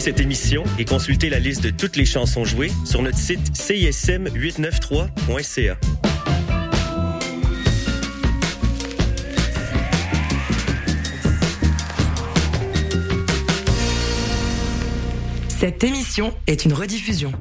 cette émission et consulter la liste de toutes les chansons jouées sur notre site cism893.ca. Cette émission est une rediffusion.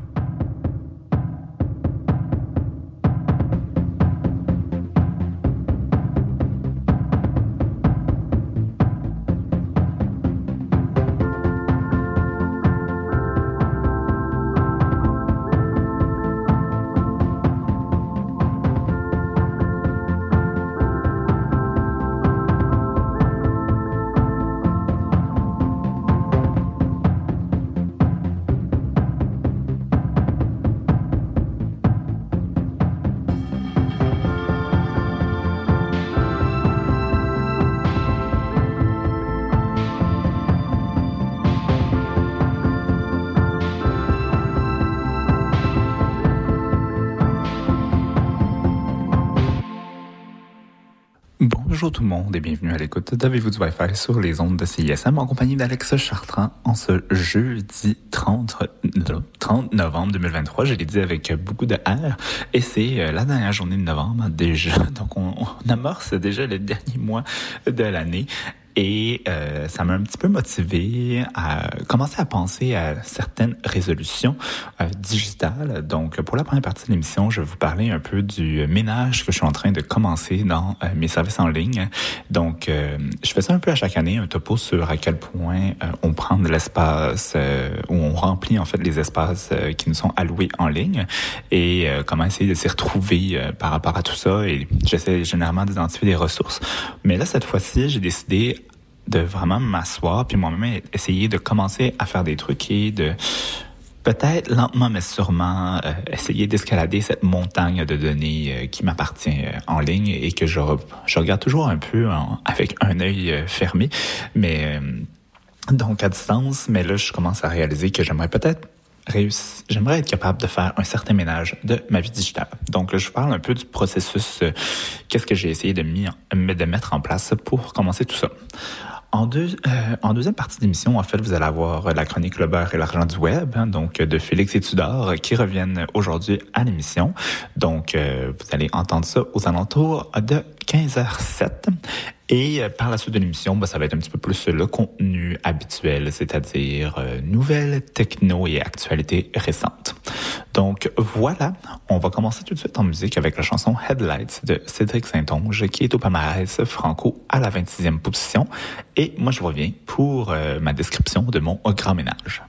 Bonjour tout le monde et bienvenue à l'écoute d'Avez-vous du Wi-Fi sur les ondes de CISM en compagnie d'Alex Chartrand en ce jeudi 30, 30 novembre 2023. Je l'ai dit avec beaucoup de R et c'est euh, la dernière journée de novembre déjà. Donc on, on amorce déjà le dernier mois de l'année. Et euh, ça m'a un petit peu motivé à commencer à penser à certaines résolutions euh, digitales. Donc, pour la première partie de l'émission, je vais vous parler un peu du ménage que je suis en train de commencer dans euh, mes services en ligne. Donc, euh, je fais ça un peu à chaque année, un topo sur à quel point euh, on prend de l'espace, où on remplit en fait les espaces qui nous sont alloués en ligne et comment essayer de s'y retrouver par rapport à tout ça. Et j'essaie généralement d'identifier des ressources. Mais là, cette fois-ci, j'ai décidé de vraiment m'asseoir puis moi-même essayer de commencer à faire des trucs et de peut-être lentement mais sûrement euh, essayer d'escalader cette montagne de données euh, qui m'appartient euh, en ligne et que je, je regarde toujours un peu avec un œil fermé mais donc à distance mais là je commence à réaliser que j'aimerais peut-être j'aimerais être capable de faire un certain ménage de ma vie digitale. Donc, je parle un peu du processus, qu'est-ce que j'ai essayé de mettre en place pour commencer tout ça. En, deux, euh, en deuxième partie d'émission, en fait, vous allez avoir la chronique Le beurre et l'argent du web, hein, donc de Félix et Tudor, qui reviennent aujourd'hui à l'émission. Donc, euh, vous allez entendre ça aux alentours de 15h07. Et euh, par la suite de l'émission, bah, ça va être un petit peu plus le contenu habituel, c'est-à-dire euh, nouvelles, techno et actualités récentes. Donc voilà, on va commencer tout de suite en musique avec la chanson Headlights de Cédric Saint-Onge qui est au palmarès franco à la 26e position. Et moi, je reviens pour euh, ma description de mon grand ménage.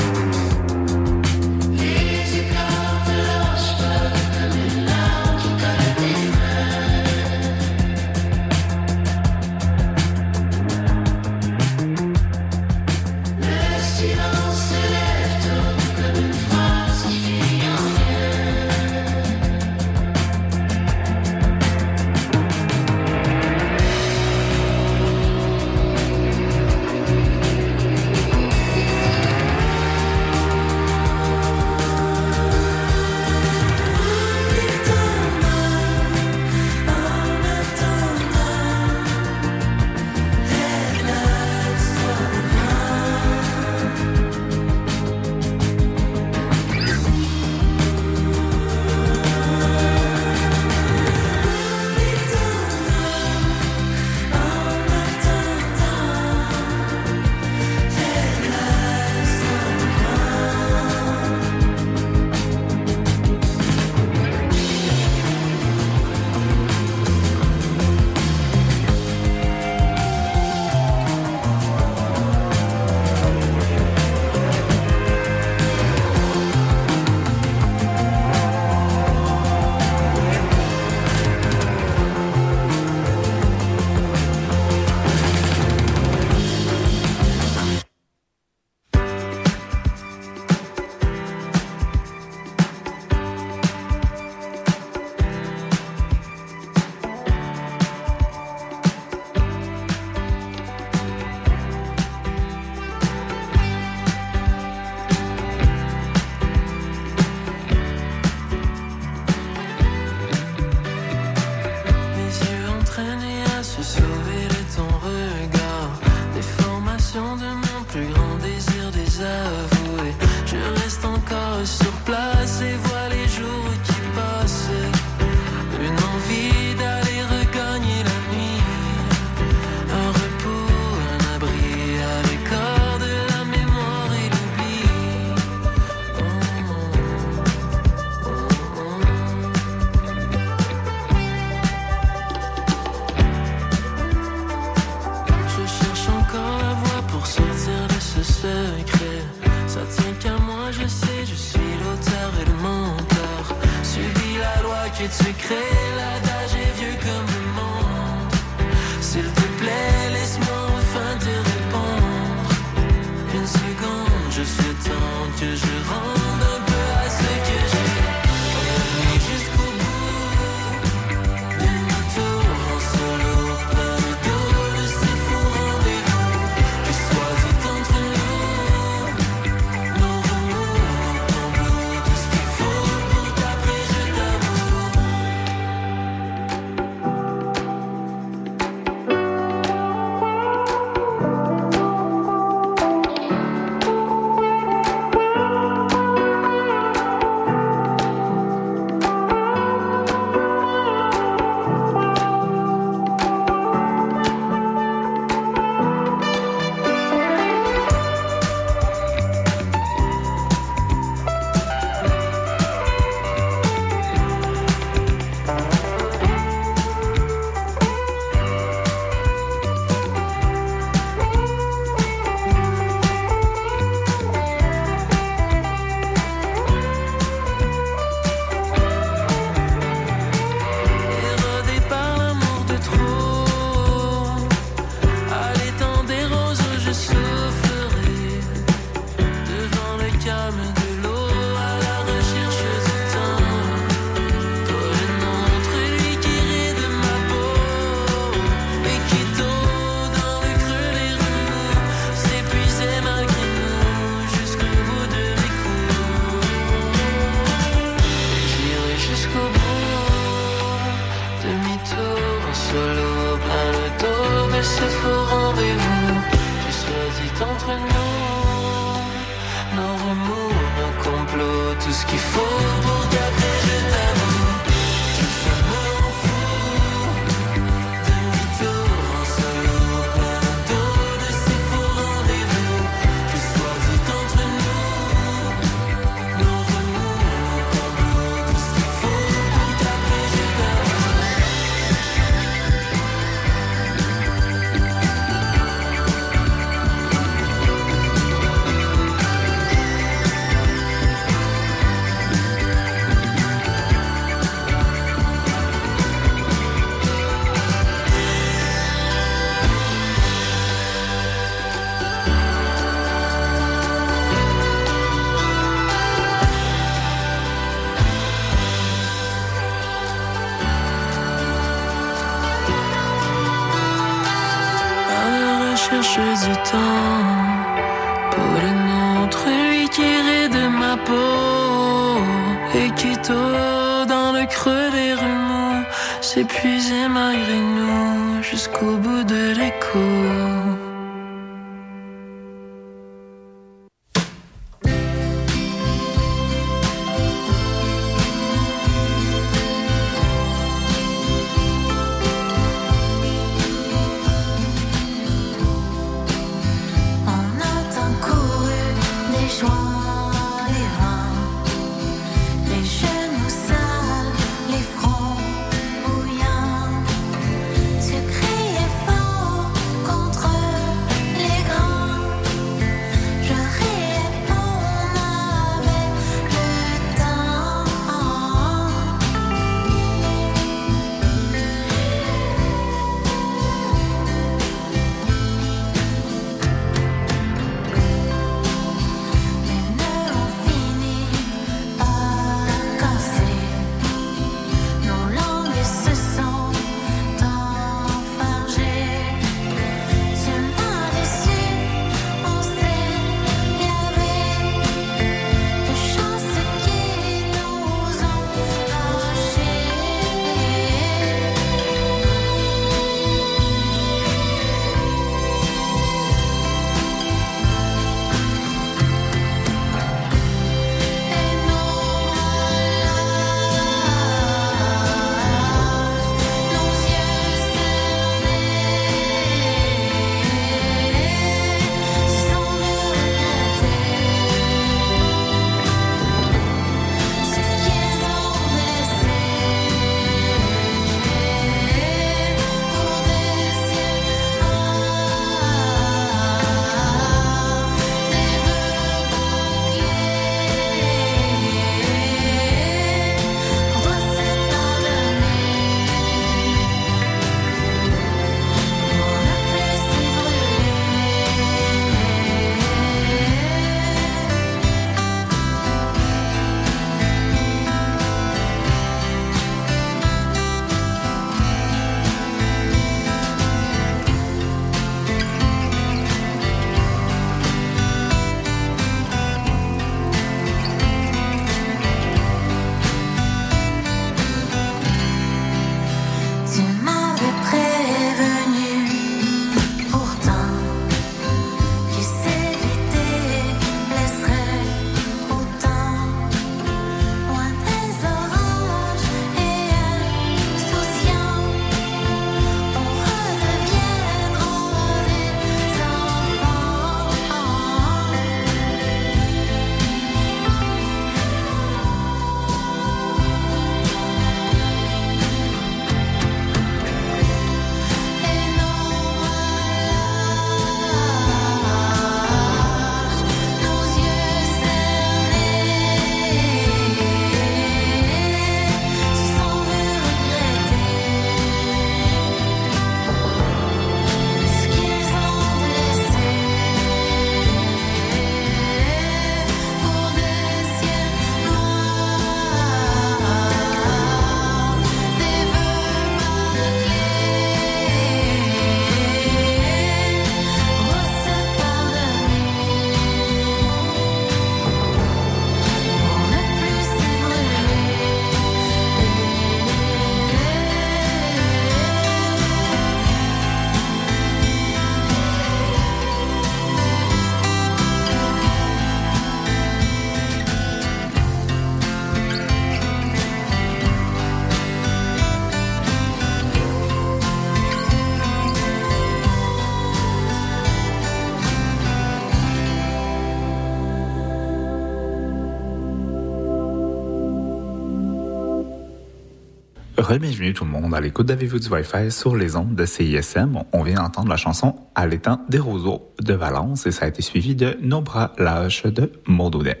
Re-bienvenue tout le monde à l'écoute d'Avez-vous du Wi-Fi sur les ondes de CISM. On vient d'entendre la chanson À l'étang des roseaux de Valence et ça a été suivi de Nos bras lâches de Maudaudet.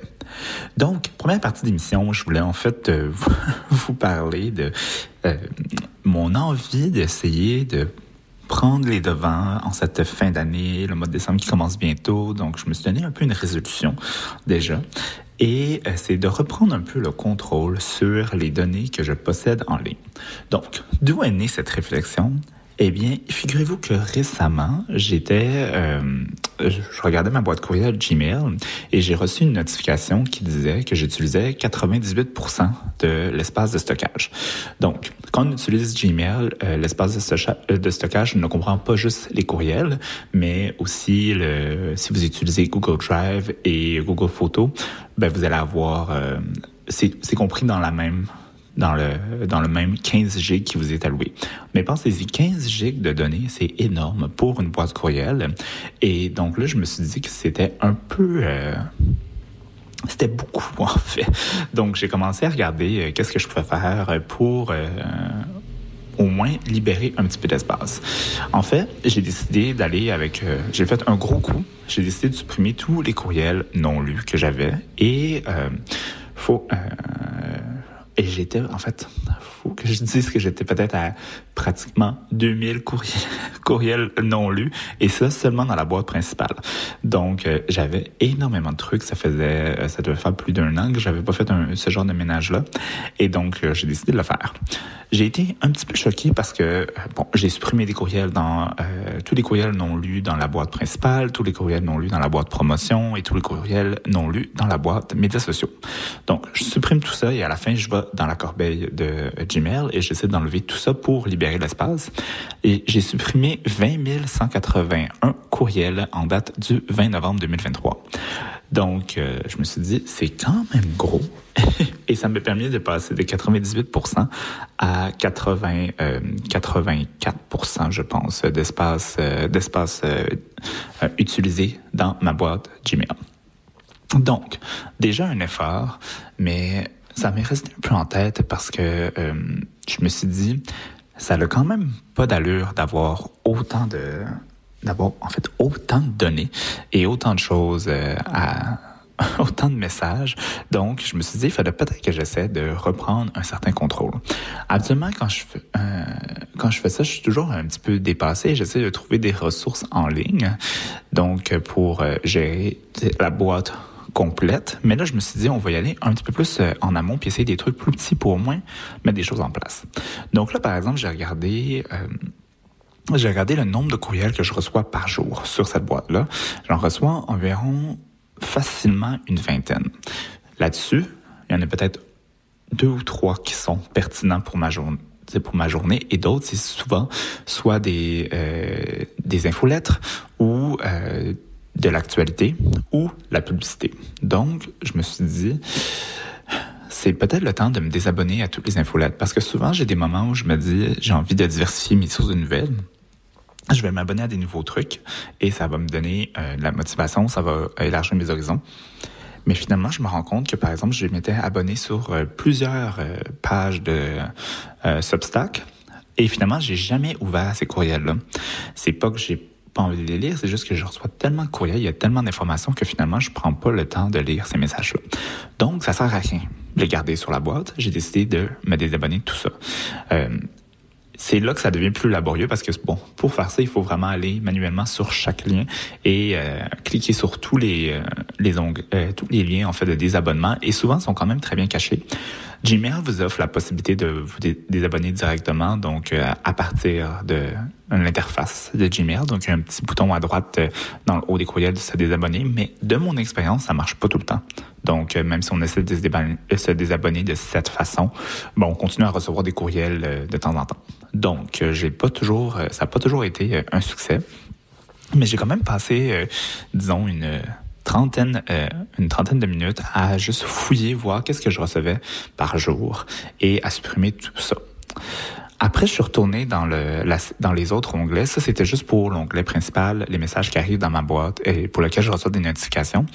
Donc, première partie d'émission, je voulais en fait euh, vous, parler de euh, mon envie d'essayer de prendre les devants en cette fin d'année, le mois de décembre qui commence bientôt. Donc, je me suis donné un peu une résolution déjà. Et euh, c'est de reprendre un peu le contrôle sur les données que je possède en ligne. Donc, d'où est née cette réflexion? Eh bien, figurez-vous que récemment, j'étais, euh, je regardais ma boîte courriel Gmail et j'ai reçu une notification qui disait que j'utilisais 98% de l'espace de stockage. Donc, quand on utilise Gmail, euh, l'espace euh, de stockage ne comprend pas juste les courriels, mais aussi le, si vous utilisez Google Drive et Google Photos, ben vous allez avoir, euh, c'est compris dans la même dans le, dans le même 15 gigs qui vous est alloué. Mais pensez-y, 15 gigs de données, c'est énorme pour une boîte courriel. Et donc là, je me suis dit que c'était un peu... euh, c'était beaucoup, en fait. Donc, j'ai commencé à regarder euh, qu'est-ce que je pouvais faire pour euh, au moins libérer un petit peu d'espace. En fait, j'ai décidé d'aller avec... euh, j'ai fait un gros coup. J'ai décidé de supprimer tous les courriels non lus que j'avais. Et euh, faut... euh, et j'étais, en fait, que je dise que j'étais peut-être à pratiquement 2000 courriels, non lus, et ça seulement dans la boîte principale. Donc, euh, j'avais énormément de trucs. Ça faisait, euh, ça devait faire plus d'un an que j'avais pas fait ce genre de ménage-là. Et donc, euh, j'ai décidé de le faire. J'ai été un petit peu choqué parce que, bon, j'ai supprimé des courriels dans, tous les courriels non lus dans la boîte principale, tous les courriels non lus dans la boîte promotion et tous les courriels non lus dans la boîte médias sociaux. Donc, je supprime tout ça et à la fin, je vais dans la corbeille de Gmail et j'essaie d'enlever tout ça pour libérer l'espace. Et j'ai supprimé 20 181 courriels en date du 20 novembre 2023. Donc, euh, je me suis dit, c'est quand même gros. Et ça m'a permis de passer de 98% à 80, euh, 84%, je pense, d'espace, euh, d'espace euh, utilisé dans ma boîte Gmail. Donc, déjà un effort, mais ça m'est resté un peu en tête parce que euh, je me suis dit, ça n'a quand même pas d'allure d'avoir autant de d'avoir en fait autant de données et autant de choses euh, à autant de messages. Donc, je me suis dit, il fallait peut-être que j'essaie de reprendre un certain contrôle. Habituellement, quand je euh, quand je fais ça, je suis toujours un petit peu dépassé. J'essaie de trouver des ressources en ligne. Donc, pour gérer la boîte complète. Mais là, je me suis dit, on va y aller un petit peu plus euh, en amont puis essayer des trucs plus petits pour au moins mettre des choses en place. Donc là, par exemple, j'ai regardé... euh, j'ai regardé le nombre de courriels que je reçois par jour sur cette boîte-là. J'en reçois environ facilement une vingtaine. Là-dessus, il y en a peut-être deux ou trois qui sont pertinents pour ma journée pour ma journée et d'autres c'est souvent soit des euh, des infolettres ou euh, de l'actualité ou la publicité. Donc, je me suis dit c'est peut-être le temps de me désabonner à toutes les infolettes parce que souvent j'ai des moments où je me dis j'ai envie de diversifier mes sources de nouvelles. Je vais m'abonner à des nouveaux trucs et ça va me donner euh, de la motivation, ça va élargir mes horizons. Mais finalement, je me rends compte que, par exemple, je m'étais abonné sur euh, plusieurs euh, pages de Substack et finalement, j'ai jamais ouvert ces courriels-là. C'est pas que j'ai pas envie de les lire, c'est juste que je reçois tellement de courriels, il y a tellement d'informations que finalement, je prends pas le temps de lire ces messages-là. Donc, ça sert à rien de les garder sur la boîte. J'ai décidé de me désabonner de tout ça. Euh, c'est là que ça devient plus laborieux parce que bon, pour faire ça, il faut vraiment aller manuellement sur chaque lien et euh, cliquer sur tous les euh, les onglets, euh, tous les liens en fait de désabonnement et souvent sont quand même très bien cachés. Gmail vous offre la possibilité de vous dé- désabonner directement donc euh, à partir de l'interface de Gmail. Donc il y a un petit bouton à droite euh, dans le haut des courriels de se désabonner, mais de mon expérience, ça marche pas tout le temps. Donc, euh, même si on essaie de se désabonner, de cette façon, bon, on continue à recevoir des courriels de temps en temps. Donc, j'ai pas toujours, ça n'a pas toujours été un succès, mais j'ai quand même passé, disons, une trentaine, euh, une trentaine de minutes à juste fouiller, voir qu'est-ce que je recevais par jour et à supprimer tout ça. Après, je suis retourné dans, le, dans les autres onglets. Ça, c'était juste pour l'onglet principal, les messages qui arrivent dans ma boîte et pour lequel je reçois des notifications.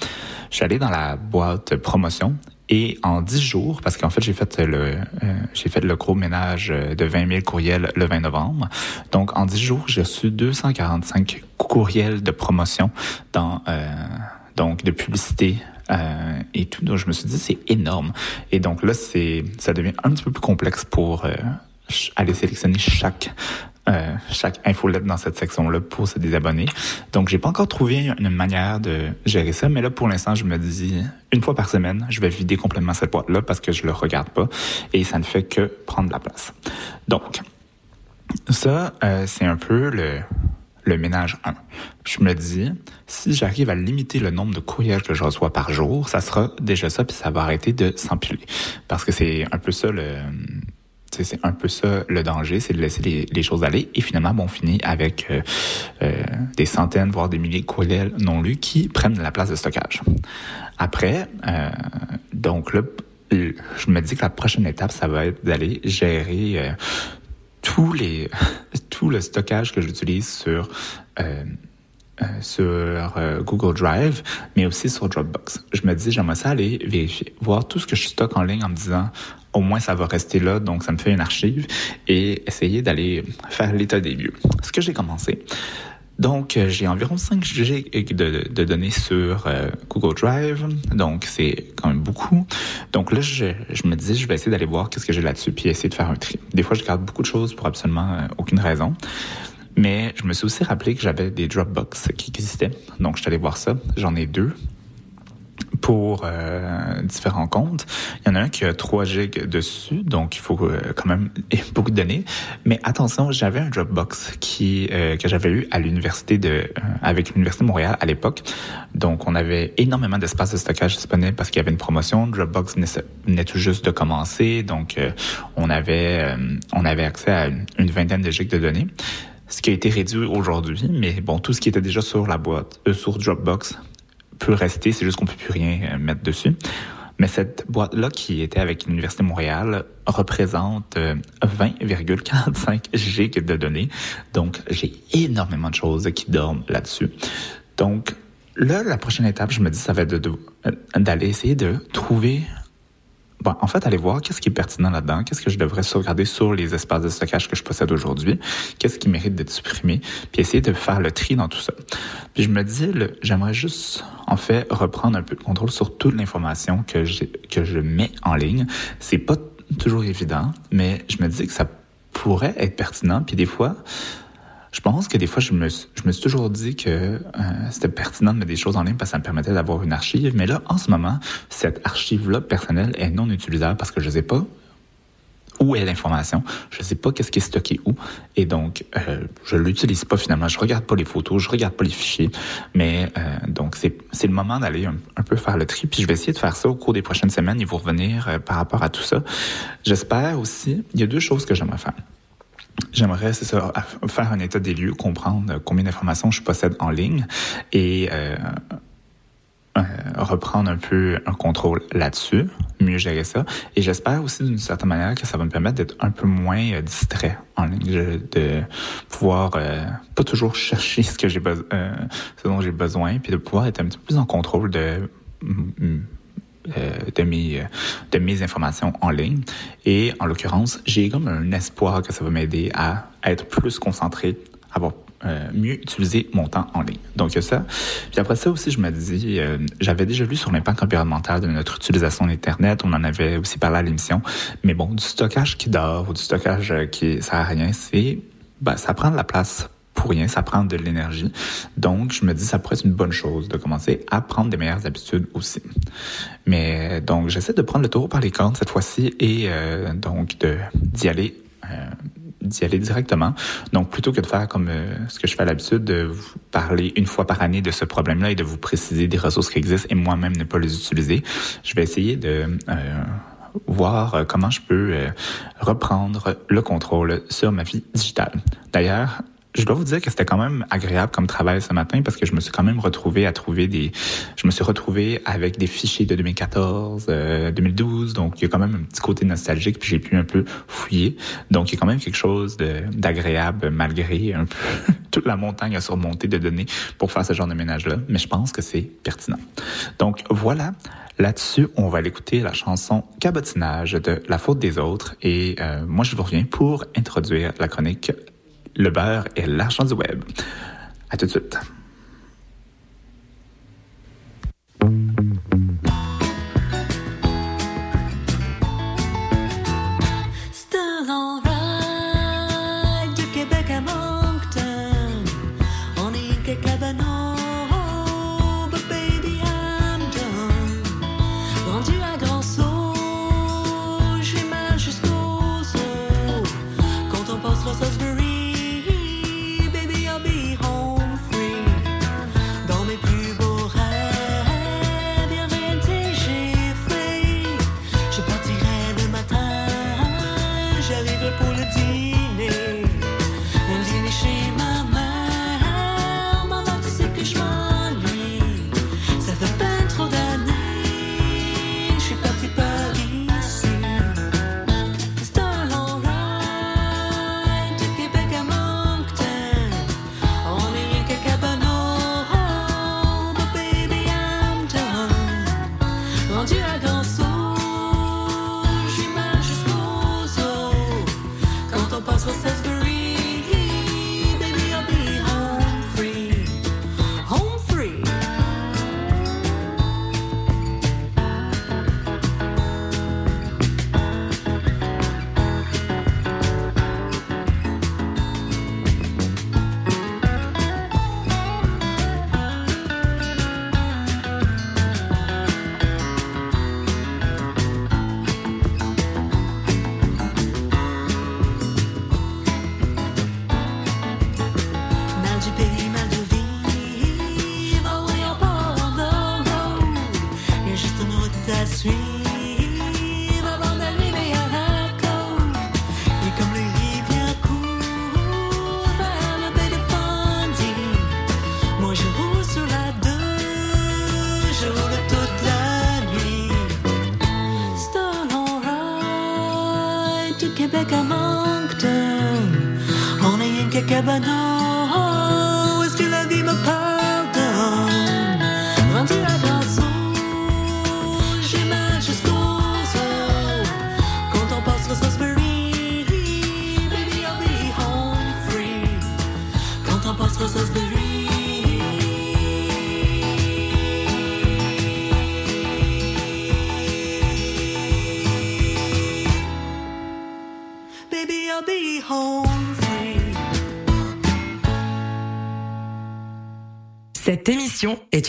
Je suis allé dans la boîte promotion Et en 10 jours, parce qu'en fait, j'ai fait le, euh, j'ai fait le gros ménage euh, de 20 000 courriels le 20 novembre. Donc, en 10 jours, j'ai reçu 245 courriels de promotion dans, euh, donc, de publicité euh, et tout. Donc, je me suis dit, c'est énorme. Et donc là, c'est, ça devient un petit peu plus complexe pour euh, aller sélectionner chaque euh, chaque infolette dans cette section-là pour se désabonner. Donc, j'ai pas encore trouvé une manière de gérer ça, mais là, pour l'instant, je me dis, une fois par semaine, je vais vider complètement cette boîte-là parce que je le regarde pas et ça ne fait que prendre de la place. Donc, ça, euh, c'est un peu le, le ménage 1. Je me dis, si j'arrive à limiter le nombre de courriels que je reçois par jour, ça sera déjà ça, puis ça va arrêter de s'empiler. Parce que c'est un peu ça le... C'est un peu ça le danger, c'est de laisser les, choses aller. Et finalement, bon, on finit avec euh, euh, des centaines, voire des milliers de courriels non lus qui prennent la place de stockage. Après, euh, donc là, je me dis que la prochaine étape, ça va être d'aller gérer euh, tous les tout le stockage que j'utilise sur euh, euh, sur euh, Google Drive, mais aussi sur Dropbox. Je me dis, j'aimerais ça aller vérifier, voir tout ce que je stocke en ligne en me disant, au moins ça va rester là, donc ça me fait une archive, et essayer d'aller faire l'état des lieux. Ce que j'ai commencé. Donc, euh, j'ai environ 5 GB de, données sur euh, Google Drive. Donc, c'est quand même beaucoup. Donc là, je, je me disais, je vais essayer d'aller voir qu'est-ce que j'ai là-dessus, puis essayer de faire un tri. Des fois, je garde beaucoup de choses pour absolument euh, aucune raison. Mais je me suis aussi rappelé que j'avais des Dropbox qui existaient. Donc, je suis allé voir ça. J'en ai deux pour euh, différents comptes. Il y en a un qui a 3 gigs dessus, donc il faut euh, quand même beaucoup de données. Mais attention, j'avais un Dropbox qui euh, que j'avais eu à l'université de euh, avec l'université de Montréal à l'époque. Donc on avait énormément d'espace de stockage disponible parce qu'il y avait une promotion. Dropbox venait- tout juste de commencer, donc euh, on avait on avait accès à une, une vingtaine de gigs de données. Ce qui a été réduit aujourd'hui, mais bon, tout ce qui était déjà sur la boîte, euh, sur Dropbox, peut rester, c'est juste qu'on peut plus rien euh, mettre dessus. Mais cette boîte-là qui était avec l'Université de Montréal représente euh, 20,45 gigs de données. Donc, j'ai énormément de choses qui dorment là-dessus. Donc, là, la prochaine étape, je me dis, ça va être euh, d'aller essayer de trouver En fait, aller voir qu'est-ce qui est pertinent là-dedans, qu'est-ce que je devrais sauvegarder sur les espaces de stockage que je possède aujourd'hui, qu'est-ce qui mérite d'être supprimé, puis essayer de faire le tri dans tout ça. Puis je me dis, j'aimerais juste, en fait, reprendre un peu de contrôle sur toute l'information que, que je mets en ligne. C'est pas toujours évident, mais je me dis que ça pourrait être pertinent, puis des fois, je pense que des fois, je me, je me suis toujours dit que euh, c'était pertinent de mettre des choses en ligne parce que ça me permettait d'avoir une archive. Mais là, en ce moment, cette archive-là personnelle est non utilisable parce que je ne sais pas où est l'information, je ne sais pas qu'est-ce qui est stocké où, et donc euh, je l'utilise pas finalement. Je regarde pas les photos, je regarde pas les fichiers, mais euh, donc c'est c'est le moment d'aller un, un peu faire le tri. Puis je vais essayer de faire ça au cours des prochaines semaines et vous revenir euh, par rapport à tout ça. J'espère aussi, il y a deux choses que j'aimerais faire. J'aimerais, faire un état des lieux, comprendre combien d'informations je possède en ligne et euh, euh, reprendre un peu un contrôle là-dessus, mieux gérer ça. Et j'espère aussi d'une certaine manière que ça va me permettre d'être un peu moins euh, distrait en ligne, de, pouvoir pas toujours chercher ce que ce dont j'ai besoin, puis de pouvoir être un petit peu plus en contrôle de euh, de mes euh, de mes informations en ligne et en l'occurrence j'ai comme un espoir que ça va m'aider à être plus concentré à avoir euh, mieux utiliser mon temps en ligne. Donc il y a ça. Puis après ça aussi, je me dis, j'avais déjà lu sur l'impact environnemental de notre utilisation d'Internet. On en avait aussi parlé à l'émission. Mais bon, du stockage qui dort ou du stockage qui sert à rien, c'est ben, ça prend de la place pour rien, ça prend de l'énergie. Donc, je me dis, ça pourrait être une bonne chose de commencer à prendre des meilleures habitudes aussi. Mais donc, j'essaie de prendre le taureau par les cornes cette fois-ci et euh, donc d'y aller. Euh, d'y aller directement. Donc, plutôt que de faire comme euh, ce que je fais à l'habitude, de vous parler une fois par année de ce problème-là et de vous préciser des ressources qui existent et moi-même ne pas les utiliser, je vais essayer de euh, voir euh, comment je peux euh, reprendre le contrôle sur ma vie digitale. D'ailleurs, je dois vous dire que c'était quand même agréable comme travail ce matin parce que je me suis quand même retrouvé à trouver des, je me suis retrouvé avec des fichiers de 2014, euh, 2012, donc il y a quand même un petit côté nostalgique puis j'ai pu un peu fouiller, donc il y a quand même quelque chose d'agréable malgré un peu toute la montagne à surmonter de données pour faire ce genre de ménage-là, mais je pense que c'est pertinent. Donc voilà, là-dessus, on va l'écouter la chanson Cabotinage de La faute des autres. Et euh, moi je vous reviens pour introduire la chronique Le beurre et l'argent du web. À tout de suite.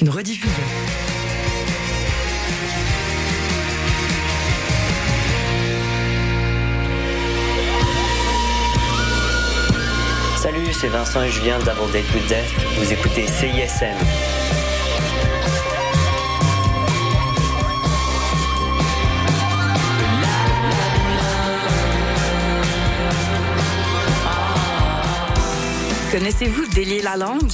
Une rediffusion. Salut, c'est Vincent et Julien d'Avant Date with Death. Vous écoutez CISM. Connaissez-vous Délier la langue?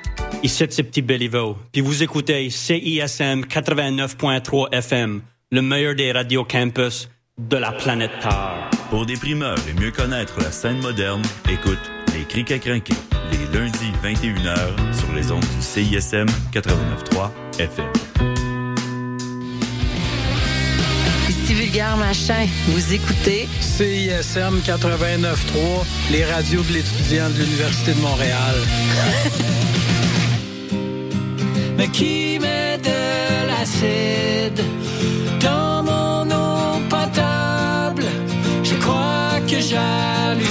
ici c'est Petit Béliveau, puis vous écoutez CISM 89.3 FM, le meilleur des radios campus de la planète Terre. Pour des primeurs et mieux connaître la scène moderne, écoute Les Crics à crinquer, les lundis 21h sur les ondes du CISM 89.3 FM. Ici Vulgaire Machin, vous écoutez CISM 89.3, les radios de l'étudiant de l'Université de Montréal. Mais qui met de l'acide dans mon eau potable? Je crois que j'hallucine.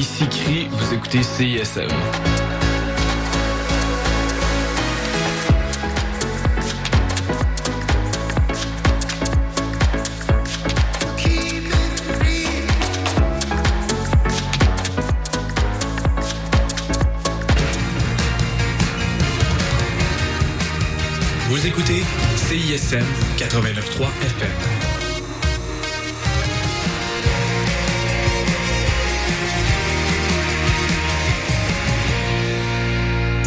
Ici Cri, vous écoutez CISM. Vous écoutez CISM 89.3 FM.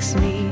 Makes me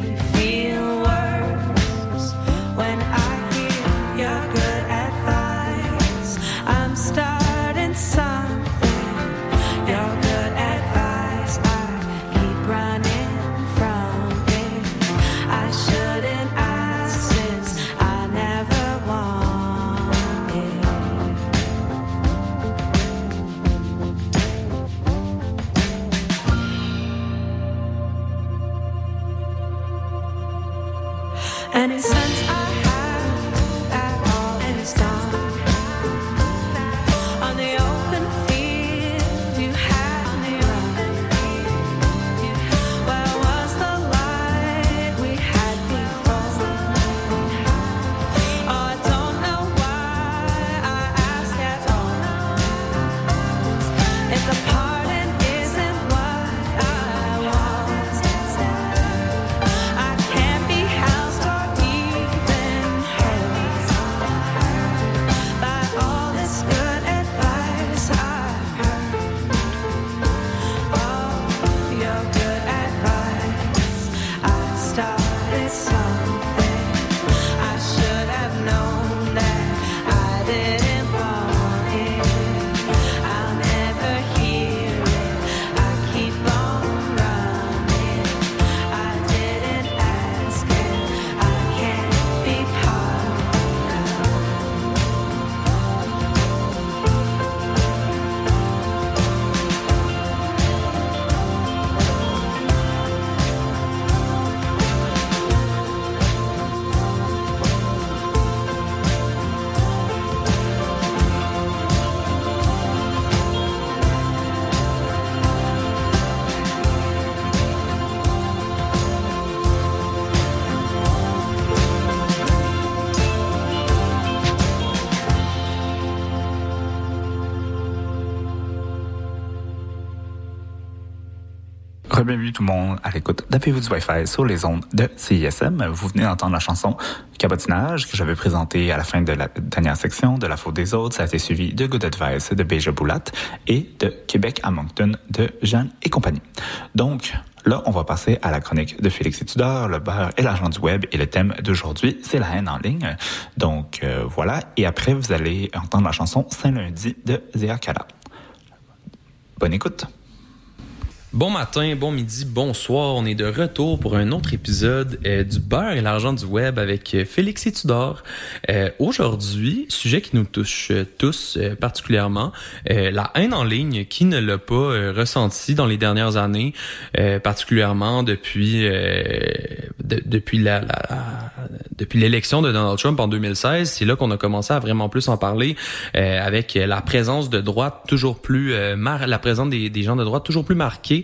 Bienvenue tout le monde à l'écoute d'Appelez-vous du Wi-Fi sur les ondes de CISM. Vous venez d'entendre la chanson Cabotinage que j'avais présentée à la fin de la dernière section de La faute des autres. Ça a été suivi de Good Advice de Beja Boulat et de Québec à Moncton de Jeanne et compagnie. Donc, Là, on va passer à la chronique de Félix Tudor, le beurre et l'argent du web. Et le thème d'aujourd'hui, c'est la haine en ligne. Donc euh, voilà. Et après, vous allez entendre la chanson Saint-Lundi de Zéa Kala. Bonne écoute. Bon matin, bon midi, bonsoir. On est de retour pour un autre épisode euh, du beurre et l'argent du web avec euh, Félix et Tudor. Euh, Aujourd'hui, sujet qui nous touche euh, tous particulièrement, la haine en ligne. Qui ne l'a pas ressenti dans les dernières années, particulièrement depuis de- depuis la, depuis l'élection de Donald Trump en 2016, c'est là qu'on a commencé à vraiment plus en parler avec la présence de droite toujours plus euh, la présence des, des, gens de droite toujours plus marquée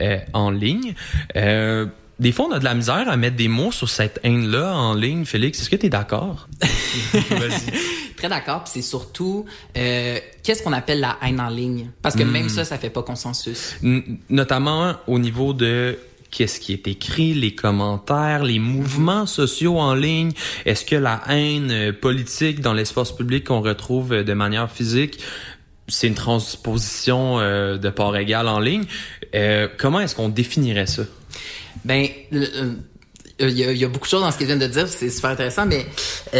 euh, en ligne. des fois, on a de la misère à mettre des mots sur cette haine-là en ligne. Félix, est-ce que tu es d'accord? Très d'accord. Puis c'est surtout, qu'est-ce qu'on appelle la haine en ligne? Parce que même hmm. ça, ça fait pas consensus. notamment au niveau de qu'est-ce qui est écrit, les commentaires, les mouvements sociaux en ligne. Est-ce que la haine euh, politique dans l'espace public qu'on retrouve euh, de manière physique, c'est une transposition euh, de part égale en ligne? comment est-ce qu'on définirait ça? Ben, il y, a beaucoup de choses dans ce qu'il vient de dire, c'est super intéressant, mais tu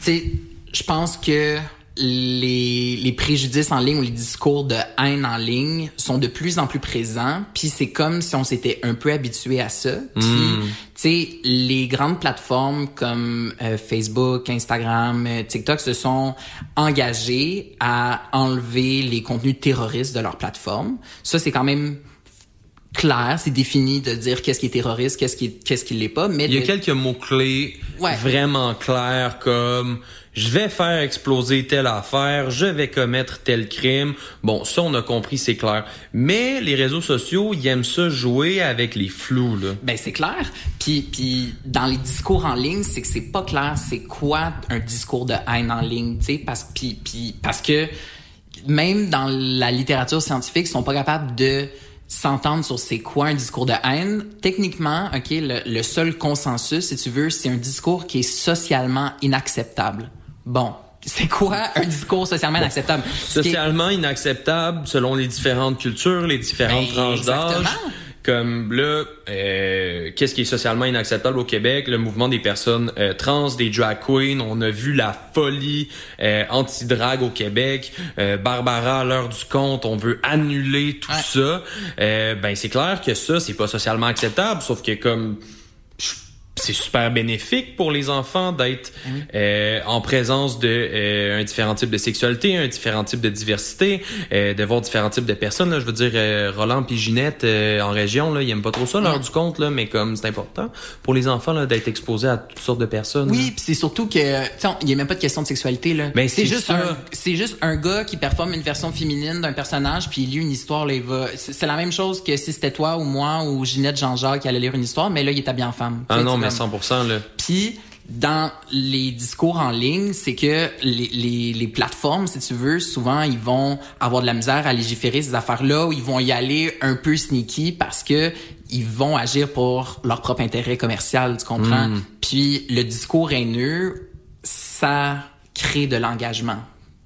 sais, je pense que les, les préjudices en ligne ou les discours de haine en ligne sont de plus en plus présents. Puis c'est comme si on s'était un peu habitué à ça. Puis, hmm. tu sais, les grandes plateformes comme euh, Facebook, Instagram, euh, TikTok se sont engagées à enlever les contenus terroristes de leur plateforme. Ça, c'est quand même clair, c'est défini de dire qu'est-ce qui est terroriste, qu'est-ce qui qu'est-ce qui l'est pas. Mais il y a quelques mots clés vraiment clairs comme je vais faire exploser telle affaire, je vais commettre tel crime. Bon, ça on a compris, c'est clair. Mais les réseaux sociaux, ils aiment ça jouer avec les flous là. Ben c'est clair. Puis puis dans les discours en ligne, c'est que c'est pas clair, c'est quoi un discours de haine en ligne, tu sais parce parce que même dans la littérature scientifique, ils sont pas capables de s'entendre sur c'est quoi un discours de haine. Techniquement, ok, le, seul consensus, si tu veux, c'est un discours qui est socialement inacceptable. Bon. C'est quoi un discours socialement inacceptable? Socialement inacceptable selon les différentes cultures, les différentes ben, tranches d'âge. Comme là, euh, qu'est-ce qui est socialement inacceptable au Québec? Le mouvement des personnes euh, trans, des drag queens. On a vu la folie euh, anti-drag au Québec. Euh, Barbara, à l'heure du compte, on veut annuler tout ça. ben c'est clair que ça, c'est pas socialement acceptable. Sauf que comme c'est super bénéfique pour les enfants d'être euh, en présence de euh, un différent type de sexualité, un différent type de diversité, euh, de voir différents types de personnes. Là. Je veux dire, euh, Roland puis Ginette euh, en région, là, ils aiment pas trop ça, l'heure du compte, là, mais comme c'est important pour les enfants là, d'être exposés à toutes sortes de personnes. Oui, puis c'est surtout que il y a même pas de question de sexualité là. Ben, c'est juste un, c'est juste un gars qui performe une version féminine d'un personnage puis il lit une histoire là, il va c'est la même chose que si c'était toi ou moi ou Ginette Jean-Jacques qui allait lire une histoire, mais là il est habillé en femme. Ah non, 100%. Là. Puis dans les discours en ligne, c'est que les, les, les, plateformes, si tu veux, souvent, ils vont avoir de la misère à légiférer ces affaires-là, ou ils vont y aller un peu sneaky parce que ils vont agir pour leur propre intérêt commercial, tu comprends? Hmm. Puis le discours haineux, ça crée de l'engagement,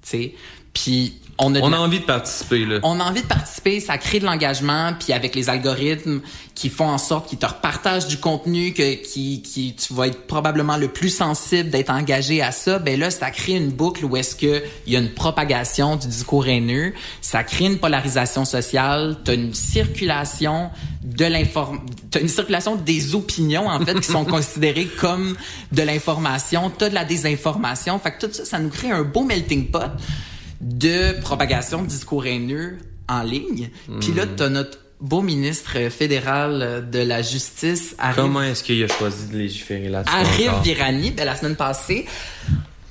tu sais? Puis on a, envie de participer là. On a envie de participer, ça crée de l'engagement, puis avec les algorithmes qui font en sorte qu'ils te repartagent du contenu que qui qui tu vas être probablement le plus sensible d'être engagé à ça, ben là ça crée une boucle où est-ce que il y a une propagation du discours haineux, ça crée une polarisation sociale, tu as une circulation de l'inform t'as une circulation des opinions en fait qui sont considérées comme de l'information, tu as de la désinformation, fait que tout ça ça nous crée un beau melting pot de propagation de discours haineux en ligne. Puis là, hmm. tu as notre beau ministre fédéral de la justice. Comment est-ce qu'il a choisi de légiférer là-dessus? Arif Virani, ben, la semaine passée,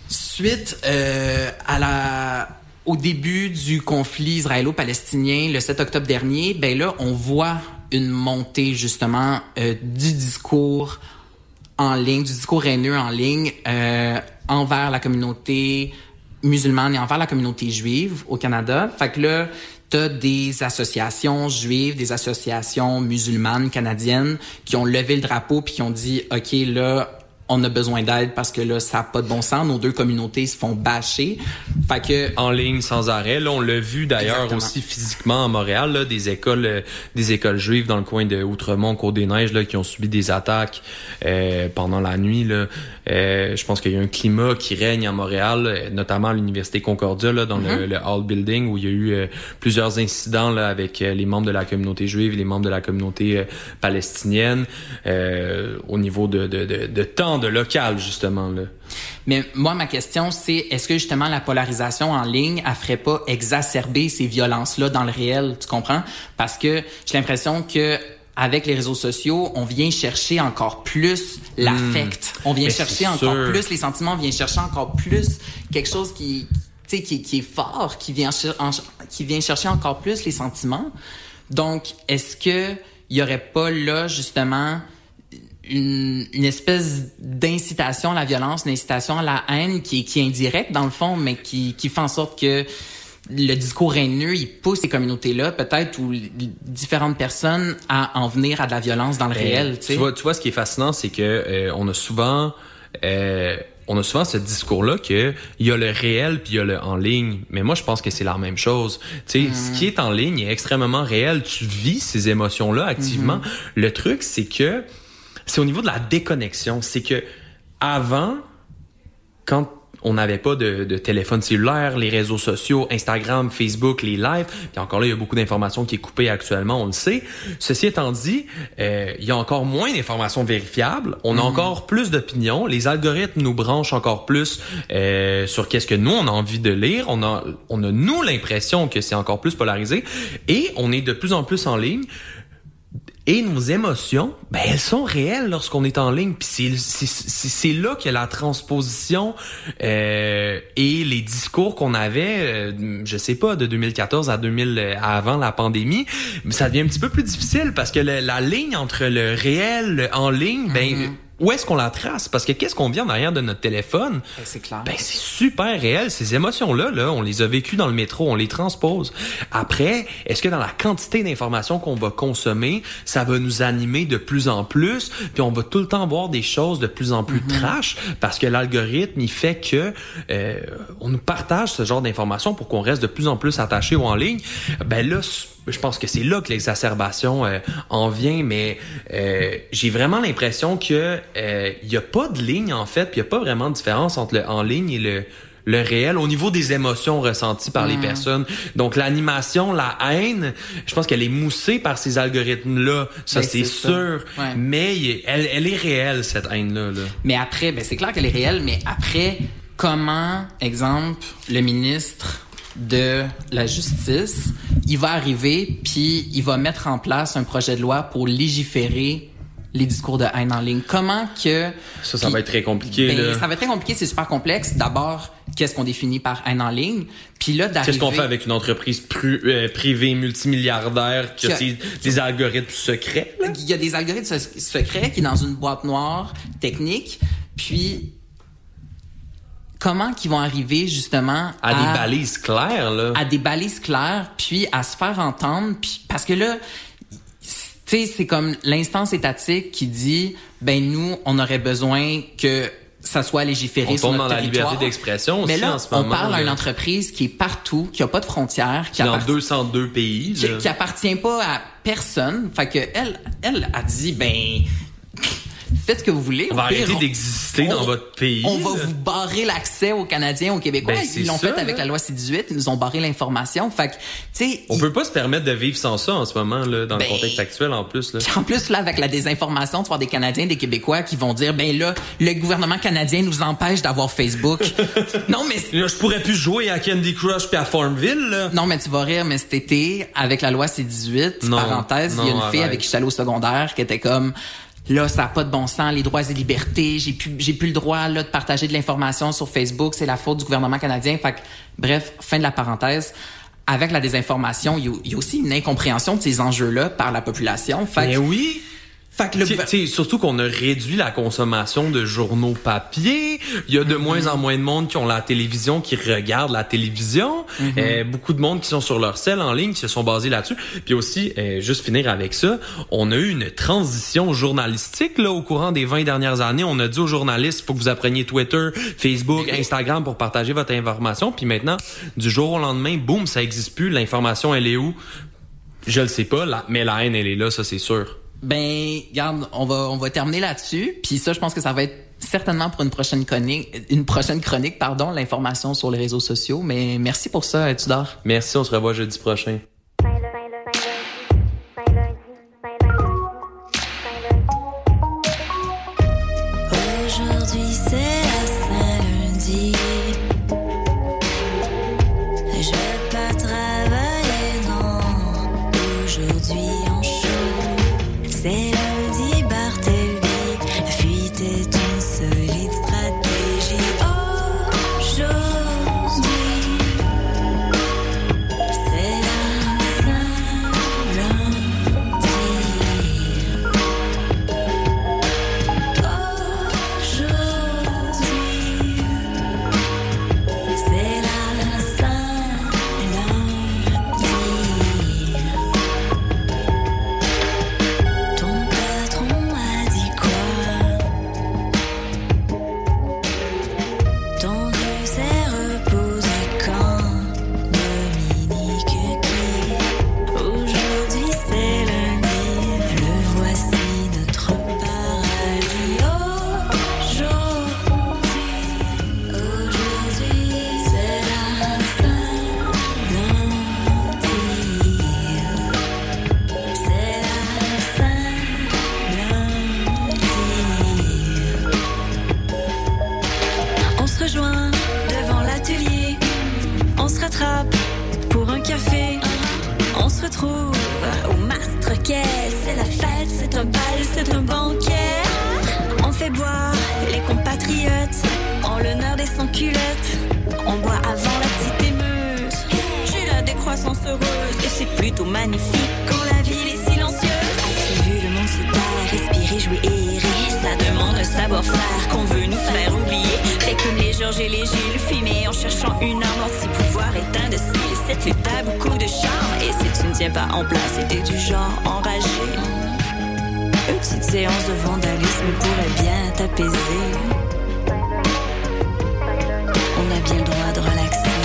suite euh, à la au début du conflit israélo-palestinien le 7 octobre dernier, ben là, on voit une montée justement euh, du discours en ligne, du discours haineux en ligne euh, envers la communauté musulmane et envers la communauté juive au Canada. Fait que là, t'as des associations juives, des associations musulmanes canadiennes qui ont levé le drapeau puis qui ont dit, OK, là, on a besoin d'aide parce que là, ça n'a pas de bon sens. Nos deux communautés se font bâcher. Fait que en ligne sans arrêt. Là, on l'a vu d'ailleurs aussi physiquement à Montréal, là, des écoles, euh, des écoles juives dans le coin de Outremont, Côte-des-Neiges, là, qui ont subi des attaques euh, pendant la nuit. Là. Euh, je pense qu'il y a un climat qui règne à Montréal, notamment à l'université Concordia, là, dans le, mm-hmm. le, Hall Building, où il y a eu plusieurs incidents là, avec les membres de la communauté juive, et les membres de la communauté palestinienne, au niveau de, de, de, de temps de local, justement. Là. Mais moi, ma question, c'est est-ce que justement la polarisation en ligne, elle ferait pas exacerber ces violences-là dans le réel, tu comprends? Parce que j'ai l'impression que avec les réseaux sociaux, on vient chercher encore plus l'affect. On vient chercher encore sûr. plus les sentiments, on vient chercher encore plus quelque chose qui, tu sais, qui, qui est fort, qui vient, en- qui vient chercher encore plus les sentiments. Donc, est-ce que il y aurait pas là justement une, une espèce d'incitation à la violence, une incitation à la haine qui, est- qui est indirecte dans le fond, mais qui, qui fait en sorte que le discours haineux, il pousse ces communautés-là, peut-être, ou différentes personnes à en venir à de la violence dans le Ben, réel, tu vois, tu vois, ce qui est fascinant, c'est que euh, on a souvent, euh, on a souvent ce discours-là que il y a le réel puis il y a le en ligne. Mais moi, je pense que c'est la même chose. Tu sais, ce qui est en ligne est extrêmement réel. Tu vis ces émotions-là activement. Mhm. Le truc, c'est que c'est au niveau de la déconnexion. C'est que avant, quand on n'avait pas de, de téléphone cellulaire, les réseaux sociaux, Instagram, Facebook, les lives, puis encore là, il y a beaucoup d'informations qui est coupée actuellement, on le sait. Ceci étant dit, euh, il y a encore moins d'informations vérifiables, on a Mhm. encore plus d'opinions, les algorithmes nous branchent encore plus euh, sur qu'est-ce que nous, on a envie de lire, on a, on a nous l'impression que c'est encore plus polarisé, et on est de plus en plus en ligne. Et nos émotions, ben elles sont réelles lorsqu'on est en ligne. Puis c'est là que la transposition euh, et les discours qu'on avait, euh, je sais pas, de 2014 à 2000 euh, avant la pandémie, ça devient un petit peu plus difficile parce que la ligne entre le réel, le en ligne, ben où est-ce qu'on la trace? Parce que qu'est-ce qu'on vit en arrière de notre téléphone? C'est clair. Ben c'est super réel. Ces émotions-là, là, on les a vécues dans le métro, on les transpose. Après, est-ce que dans la quantité d'informations qu'on va consommer, ça va nous animer de plus en plus, puis on va tout le temps voir des choses de plus en plus trash, parce que l'algorithme, il fait que euh, on nous partage ce genre d'informations pour qu'on reste de plus en plus attaché ou en ligne. Ben là, je pense que c'est là que l'exacerbation euh, en vient, mais euh, j'ai vraiment l'impression que euh, il y a pas de ligne en fait, puis il y a pas vraiment de différence entre le en ligne et le le réel au niveau des émotions ressenties par les Mm. personnes. Donc l'animation, la haine, je pense qu'elle est moussée par ces algorithmes-là, ça Ben, c'est ça. sûr. Ouais. Mais elle, elle est réelle cette haine-là. Là. Mais après, ben c'est clair qu'elle est réelle, mais après, comment, exemple, le ministre de la justice, il va arriver puis il va mettre en place un projet de loi pour légiférer les discours de haine en ligne. Comment que Ça, ça va être très compliqué. ben, là. ça va être très compliqué, c'est super complexe. D'abord, qu'est-ce qu'on définit par haine en ligne? Puis là d'arriver Qu'est-ce qu'on fait avec une entreprise pru- euh, privée multimilliardaire qui a ses- des algorithmes secrets? Il y a des algorithmes se- secrets qui est dans une boîte noire technique. Puis comment qu'ils vont arriver justement À des balises claires, là. à des balises claires, puis à se faire entendre, puis parce que là, tu sais, c'est comme l'instance étatique qui dit, ben nous, on aurait besoin que ça soit légiféré On sur notre dans la liberté d'expression Mais aussi là, en ce on moment, parle à une là. entreprise qui est partout, qui a pas de frontières, qui dans appartient 202 pays. qui, là. qui appartient pas à personne. Fait que elle, elle a dit ben faites ce que vous voulez. On va pire, arrêter d'exister dans votre pays. On va là. vous barrer l'accès aux Canadiens, aux Québécois. Ben, ils l'ont fait avec là. la loi C-18. Ils nous ont barré l'information. Fait que, tu sais, On peut pas se permettre de vivre sans ça en ce moment, là, dans Ben, le contexte actuel en plus. Là. En plus, là, avec la désinformation, tu vois des Canadiens, des Québécois qui vont dire, ben là, le gouvernement canadien nous empêche d'avoir Facebook. non, mais... Là, je pourrais plus jouer à Candy Crush puis à Farmville, là. Non, mais tu vas rire, mais cet été, avec la loi C-18, Non, parenthèse, il y a une fille avec qui je suis allé au secondaire qui était comme, là, ça a pas de bon sens, les droits et libertés, j'ai plus, j'ai plus le droit, là, de partager de l'information sur Facebook, c'est la faute du gouvernement canadien. Fait que, bref, fin de la parenthèse. Avec la désinformation, il y a- il y, a aussi une incompréhension de ces enjeux-là par la population. Fait Mais que- oui. Fait que le Tu sais- tu sais, surtout qu'on a réduit la consommation de journaux papier. Il y a de Mm-hmm. moins en moins de monde qui ont la télévision, qui regardent la télévision. Mm-hmm. Euh, beaucoup de monde qui sont sur leur selle en ligne, qui se sont basés là-dessus. Puis aussi, euh, juste finir avec ça, on a eu une transition journalistique là au courant des 20 dernières années. On a dit aux journalistes, faut que vous appreniez Twitter, Facebook, Instagram pour partager votre information. Puis maintenant, du jour au lendemain, boum, ça existe plus. L'information, elle est où? Je le sais pas, mais la haine, elle est là, ça c'est sûr. Ben, regarde, on va on va terminer là-dessus. Puis ça, je pense que ça va être certainement pour une prochaine chronique, une prochaine chronique, pardon, l'information sur les réseaux sociaux. Mais merci pour ça, Tudor. Merci, on se revoit jeudi prochain. retrouve au mastre. C'est la fête, c'est un bal, c'est un banquet. On fait boire les compatriotes en l'honneur des sans-culottes. On boit avant la petite émeute. J'ai la décroissance heureuse et c'est plutôt magnifique quand la ville est respirer, jouer et errer. Ça demande un savoir-faire qu'on veut nous faire oublier. Fait comme les Georges et les Gilles, fumés en cherchant une arme anti-pouvoir éteint de style. Cette lutte beaucoup de charme. Et si tu ne tiens pas en place, c'était du genre enragé. Une petite séance de vandalisme pourrait bien t'apaiser. On a bien le droit de relaxer.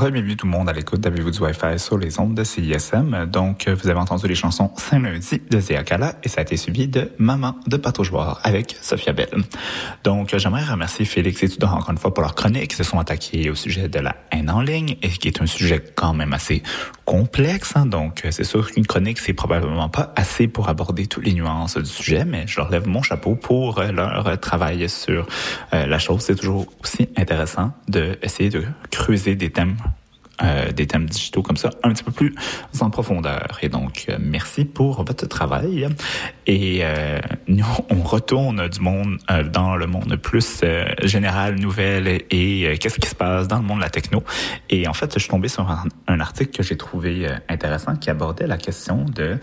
Bienvenue tout le monde à l'écoute d'Avez-vous du Wi-Fi sur les ondes de CISM. Donc, vous avez entendu les chansons Saint-Lundi de Zéa Kala et ça a été suivi de Maman de Joueur avec Sophia Bell. Donc, j'aimerais remercier Félix et Tudor encore une fois pour leur chronique. Ils se sont attaqués au sujet de la haine en ligne et qui est un sujet quand même assez complexe. Hein. Donc, c'est sûr qu'une chronique, c'est probablement pas assez pour aborder toutes les nuances du sujet, mais je leur lève mon chapeau pour leur travail sur euh, la chose. C'est toujours aussi intéressant de essayer de creuser des thèmes euh, des thèmes digitaux comme ça un petit peu plus en profondeur. Et donc, euh, merci pour votre travail. Et euh, nous, on retourne du monde euh, dans le monde plus euh, général, nouvelle et qu'est-ce qui se passe dans le monde de la techno. Et en fait, je suis tombé sur un, un article que j'ai trouvé intéressant qui abordait la question de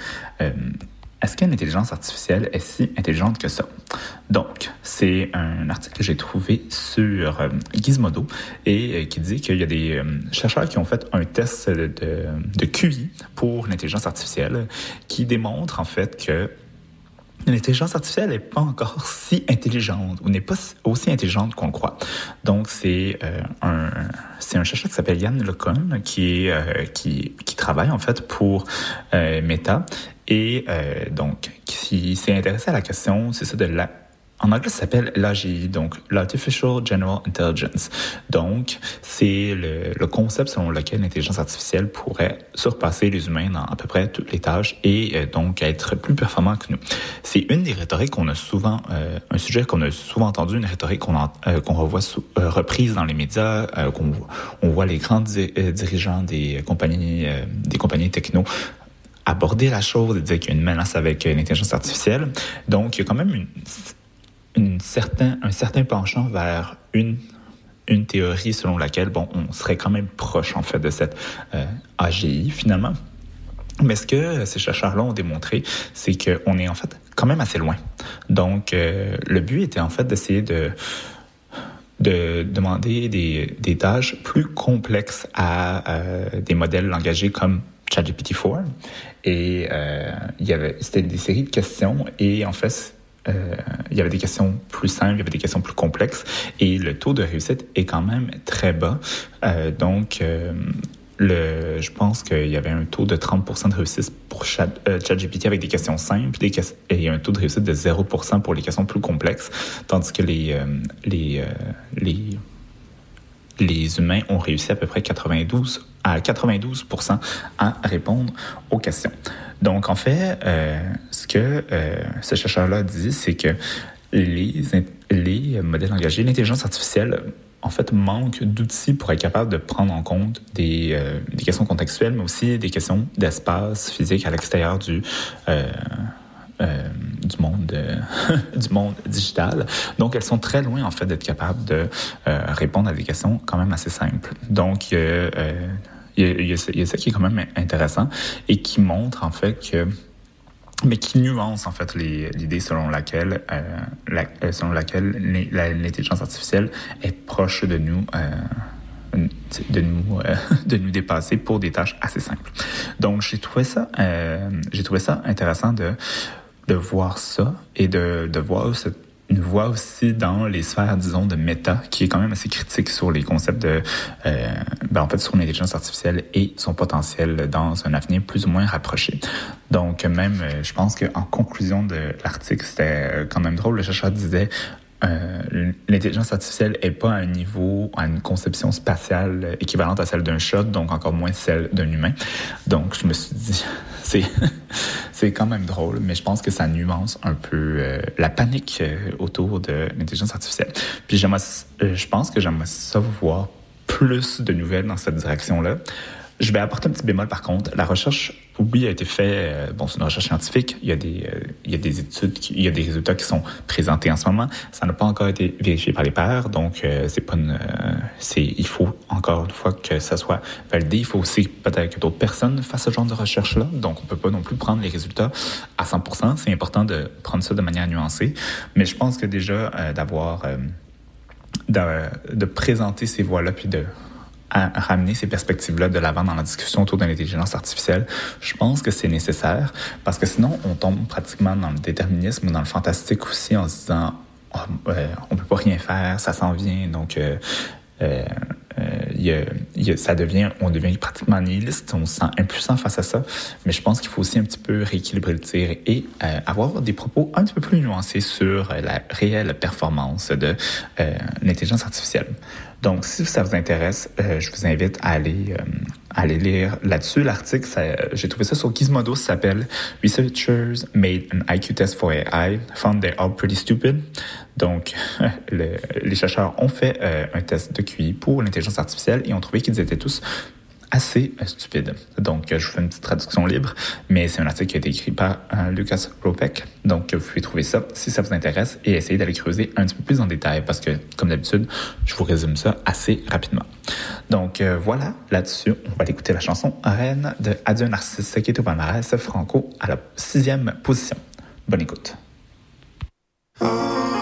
est-ce qu'une intelligence artificielle est si intelligente que ça? Donc, c'est un article que j'ai trouvé sur euh, Gizmodo et euh, qui dit qu'il y a des euh, chercheurs qui ont fait un test de, QI pour l'intelligence artificielle qui démontre en fait que L'intelligence artificielle n'est pas encore si intelligente ou n'est pas aussi intelligente qu'on croit. Donc c'est un chercheur qui s'appelle Yann Lecon qui travaille en fait pour Meta et donc qui s'est intéressé à la question c'est ça de la en anglais, ça s'appelle l'AGI, donc l'Artificial General Intelligence. Donc, c'est le, concept selon lequel l'intelligence artificielle pourrait surpasser les humains dans à peu près toutes les tâches et euh, donc être plus performant que nous. C'est une des rhétoriques qu'on a souvent, euh, un sujet qu'on a souvent entendu, une rhétorique qu'on euh, revoit euh, reprise dans les médias, euh, qu'on on voit les grands di dirigeants des compagnies, des compagnies techno aborder la chose et dire qu'il y a une menace avec l'intelligence artificielle. Donc, il y a quand même une certain, un certain penchant vers une une théorie selon laquelle bon on serait quand même proche en fait de cette euh, AGI finalement mais ce que ces chercheurs-là ont démontré, c'est qu'on est en fait quand même assez loin. Donc, euh, le but était en fait d'essayer de de demander des, des tâches plus complexes à euh, des modèles langagés comme ChatGPT-4. Et euh, il y avait, c'était des séries de questions et en fait, euh, il y avait des questions plus simples, il y avait des questions plus complexes, et le taux de réussite est quand même très bas. Euh, donc, le, je pense qu'il y avait un taux de 30% de réussite pour Chat, ChatGPT avec des questions simples des, et un taux de réussite de 0% pour les questions plus complexes, tandis que les, les, les humains ont réussi à peu près 92 à 92% à répondre aux questions. Donc, en fait, euh, ce que euh, ce chercheur-là dit, c'est que les, les modèles engagés, l'intelligence artificielle, en fait, manque d'outils pour être capable de prendre en compte des, euh, des questions contextuelles, mais aussi des questions d'espace physique à l'extérieur du, euh, euh, du monde du monde digital. Donc, elles sont très loin, en fait, d'être capables de répondre à des questions quand même assez simples. Donc, il y, a, ça qui est quand même intéressant et qui montre, en fait, que mais qui nuance en fait l'idée selon laquelle euh, la, euh, selon laquelle l'intelligence artificielle est proche de nous euh, de nous euh, de nous dépasser pour des tâches assez simples. Donc j'ai trouvé ça euh, j'ai trouvé ça intéressant de de voir ça et de de voir cette une voix aussi dans les sphères, disons, de méta, qui est quand même assez critique sur les concepts de, euh, ben, en fait, sur l'intelligence artificielle et son potentiel dans un avenir plus ou moins rapproché. Donc, même, euh, je pense qu'en conclusion de l'article, c'était quand même drôle. Le chercheur disait, euh, l'intelligence artificielle est pas à un niveau, à une conception spatiale équivalente à celle d'un chat, donc encore moins celle d'un humain. Donc, je me suis dit, c'est c'est quand même drôle, mais je pense que ça nuance un peu euh, la panique euh, autour de l'intelligence artificielle. Puis je pense que j'aimerais ça voir plus de nouvelles dans cette direction-là. Je vais apporter un petit bémol par contre. La recherche, oui, a été faite. Euh, bon, c'est une recherche scientifique. Il y a des, euh, il y a des études, il y a des résultats qui sont présentés en ce moment. Ça n'a pas encore été vérifié par les pairs, donc euh, c'est pas une, c'est, il faut encore une fois que ça soit validé. Il faut aussi peut-être que d'autres personnes fassent ce genre de recherche-là. Donc, on peut pas non plus prendre les résultats à 100%. C'est important de prendre ça de manière nuancée. Mais je pense que déjà d'avoir de, de présenter ces voies-là puis de à ramener ces perspectives-là de l'avant dans la discussion autour de l'intelligence artificielle, je pense que c'est nécessaire parce que sinon on tombe pratiquement dans le déterminisme ou dans le fantastique aussi en se disant oh, euh, on peut pas rien faire, ça s'en vient, donc euh, euh, euh, ça devient, on devient pratiquement nihiliste, on se sent impuissant face à ça. Mais je pense qu'il faut aussi un petit peu rééquilibrer le tir et avoir des propos un petit peu plus nuancés sur la réelle performance de l'intelligence artificielle. Donc, si ça vous intéresse, euh, je vous invite à aller, euh, lire là-dessus. L'article, j'ai trouvé ça sur Gizmodo, ça s'appelle Researchers made an IQ test for AI, found they're all pretty stupid. Donc, le, les chercheurs ont fait euh, un test de QI pour l'intelligence artificielle et ont trouvé qu'ils étaient tous assez euh, stupide. Donc, euh, je vous fais une petite traduction libre, mais c'est un article qui a été écrit par euh, Lucas Ropek. Donc, vous pouvez trouver ça si ça vous intéresse et essayer d'aller creuser un petit peu plus en détail parce que, comme d'habitude, je vous résume ça assez rapidement. Donc, voilà, là-dessus, on va écouter la chanson Reine de Adieu Narcisse qui est au palmarès franco à la sixième position. Bonne écoute. Même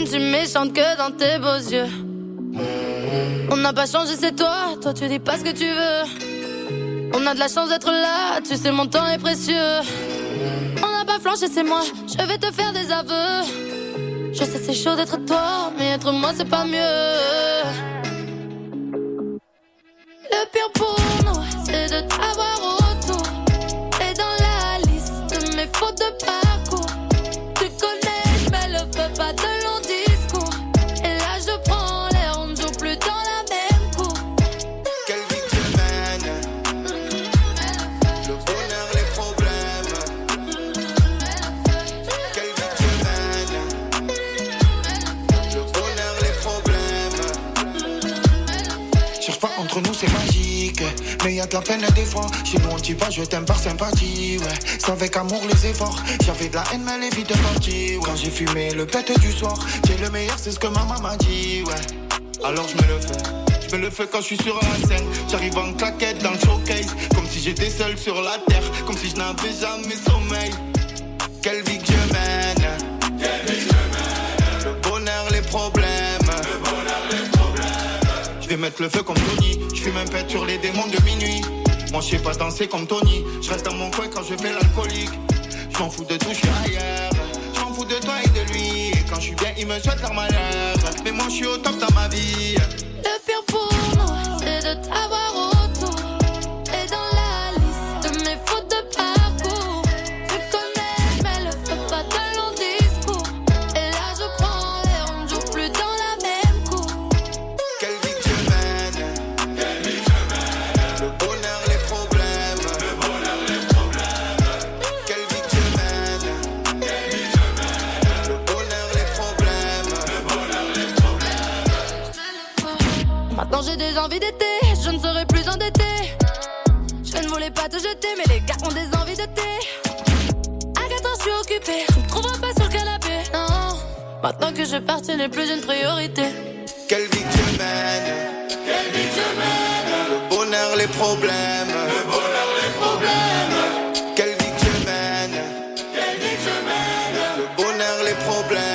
Je ne suis méchante que dans tes beaux yeux. On n'a pas changé, c'est toi. Toi, tu dis pas ce que tu veux. On a de la chance d'être là. Tu sais, mon temps est précieux. On n'a pas flanché, c'est moi. Je vais te faire des aveux. Je sais, c'est chaud d'être toi, mais être moi, c'est pas mieux. Le pire pour nous, Mais y a de la peine des fois Chez on dit pas je t'aime par sympathie Ouais, c'est avec amour les efforts J'avais de la haine mais elle est vite partie ouais. Quand j'ai fumé le pète du soir T'es le meilleur c'est ce que maman m'a dit Ouais, alors je me le fais je me le fais quand je suis sur la scène. J'arrive en claquette dans le showcase. Comme si j'étais seul sur la terre. Comme si je n'avais jamais sommeil. Quelle vie que je mène. Le bonheur, les problèmes. Vais mettre le feu comme Tony. Je fume un pet sur les démons de minuit. Moi, je sais pas danser comme Tony. Je reste dans mon coin quand je fais l'alcoolique. Je m'en fous de tout, je suis ailleurs. Je m'en fous de toi et de lui. Et quand je suis bien, il me souhaite leur malheur. Mais moi, je suis au top dans ma vie. Le pire pour nous, c'est de t'avoir te jeter, mais les gars ont des envies de thé. Agathe, je suis occupée, je me trouverai pas sur le canapé. Non, maintenant que je pars, tu n'es plus une priorité. Quelle vie que je mène. Quelle vie que je mène. Le bonheur, les problèmes. Le bonheur, les problèmes. Quelle vie que je mène. Quelle vie que je mène. Le bonheur, les problèmes.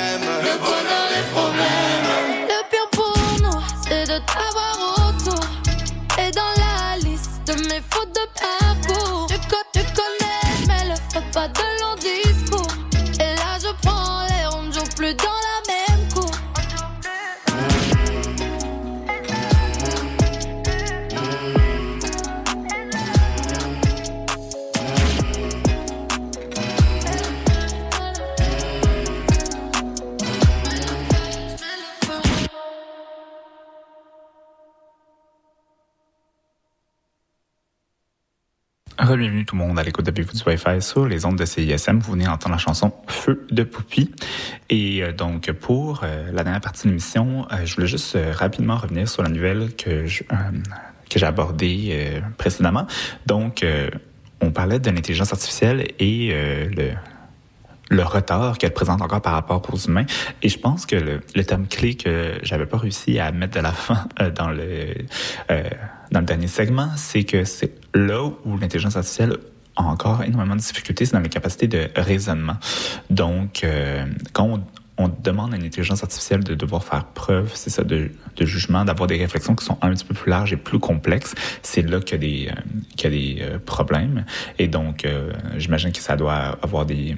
Monde à l'écoute de du Wi-Fi sur les ondes de CISM. Vous venez d'entendre la chanson Feu de Poupie. Et euh, donc, pour euh, la dernière partie de l'émission, euh, je voulais juste rapidement revenir sur la nouvelle que que j'ai abordée précédemment. Donc, on parlait de l'intelligence artificielle et le le retard qu'elle présente encore par rapport aux humains. Et je pense que le, terme clé que j'avais pas réussi à mettre de la fin dans le dans le dernier segment, c'est que c'est là où l'intelligence artificielle a encore énormément de difficultés, c'est dans les capacités de raisonnement. Donc, euh, quand on, demande à une intelligence artificielle de devoir faire preuve, c'est ça, de, de jugement, d'avoir des réflexions qui sont un petit peu plus larges et plus complexes, c'est là qu'il y a des, euh, y a des euh, problèmes. Et donc, j'imagine que ça doit avoir des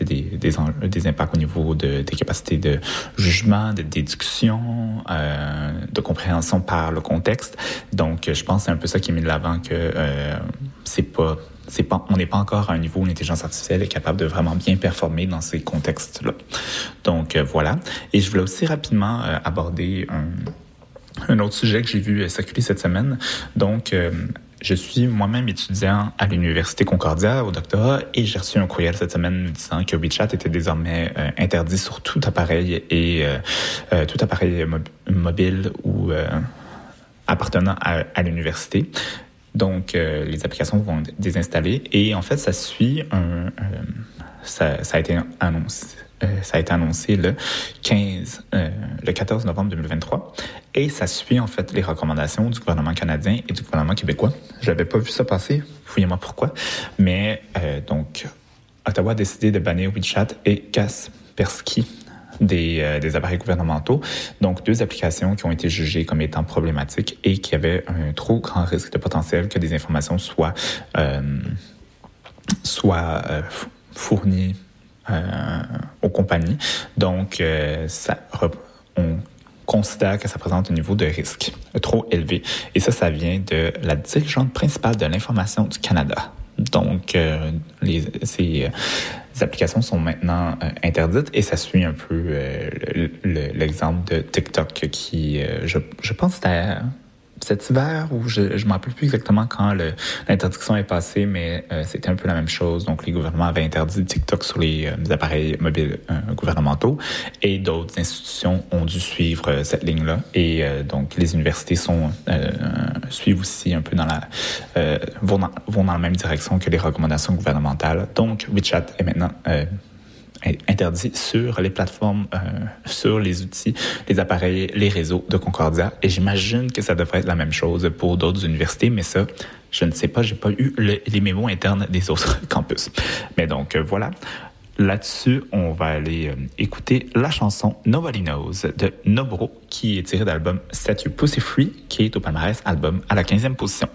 des, des, des impacts au niveau de, des capacités de jugement, de déduction, euh, de compréhension par le contexte. Donc, je pense que c'est un peu ça qui est mis de l'avant que euh, c'est pas c'est pas, on n'est pas encore à un niveau où l'intelligence artificielle est capable de vraiment bien performer dans ces contextes-là. Donc euh, voilà. Et je voulais aussi rapidement aborder un, un autre sujet que j'ai vu circuler cette semaine. Donc, je suis moi-même étudiant à l'Université Concordia au doctorat et j'ai reçu un courriel cette semaine me disant que WeChat était désormais euh, interdit sur tout appareil et euh, euh, tout appareil mob- mobile ou appartenant à, l'université. Donc, les applications vont être désinstallées et en fait, ça suit un- ça, ça a été annoncé. Euh, ça a été annoncé le 15, euh, le 14 novembre 2023, et ça suit en fait les recommandations du gouvernement canadien et du gouvernement québécois. Je n'avais pas vu ça passer, fouillez-moi pourquoi, mais euh, donc Ottawa a décidé de bannir WeChat et Kaspersky des, des, appareils gouvernementaux. Donc, deux applications qui ont été jugées comme étant problématiques et qui avaient un trop grand risque de potentiel que des informations soient, soient fournies aux compagnies. Donc, ça, on considère que ça présente un niveau de risque trop élevé. Et ça, ça vient de la dirigeante principale de l'information du Canada. Donc, euh, ces, applications sont maintenant euh, interdites et ça suit un peu euh, l'exemple de TikTok qui, je, je pense, c'était cet hiver, ou je ne me rappelle plus exactement quand l'interdiction est passée, mais euh, c'était un peu la même chose. Donc, les gouvernements avaient interdit TikTok sur les, euh, appareils mobiles euh, gouvernementaux et d'autres institutions ont dû suivre cette ligne-là. Et donc, les universités sont suivent aussi un peu dans la vont dans la même direction que les recommandations gouvernementales. Donc, WeChat est maintenant interdit sur les plateformes, euh, sur les outils, les appareils, les réseaux de Concordia. Et j'imagine que ça devrait être la même chose pour d'autres universités, mais ça, je ne sais pas, j'ai pas eu les mémos internes des autres campus. Mais donc, euh, voilà. Là-dessus, on va aller euh, écouter la chanson Nobody Knows de Nobro, qui est tirée de l'album Statue Pussy Free, qui est au palmarès album à la 15e position.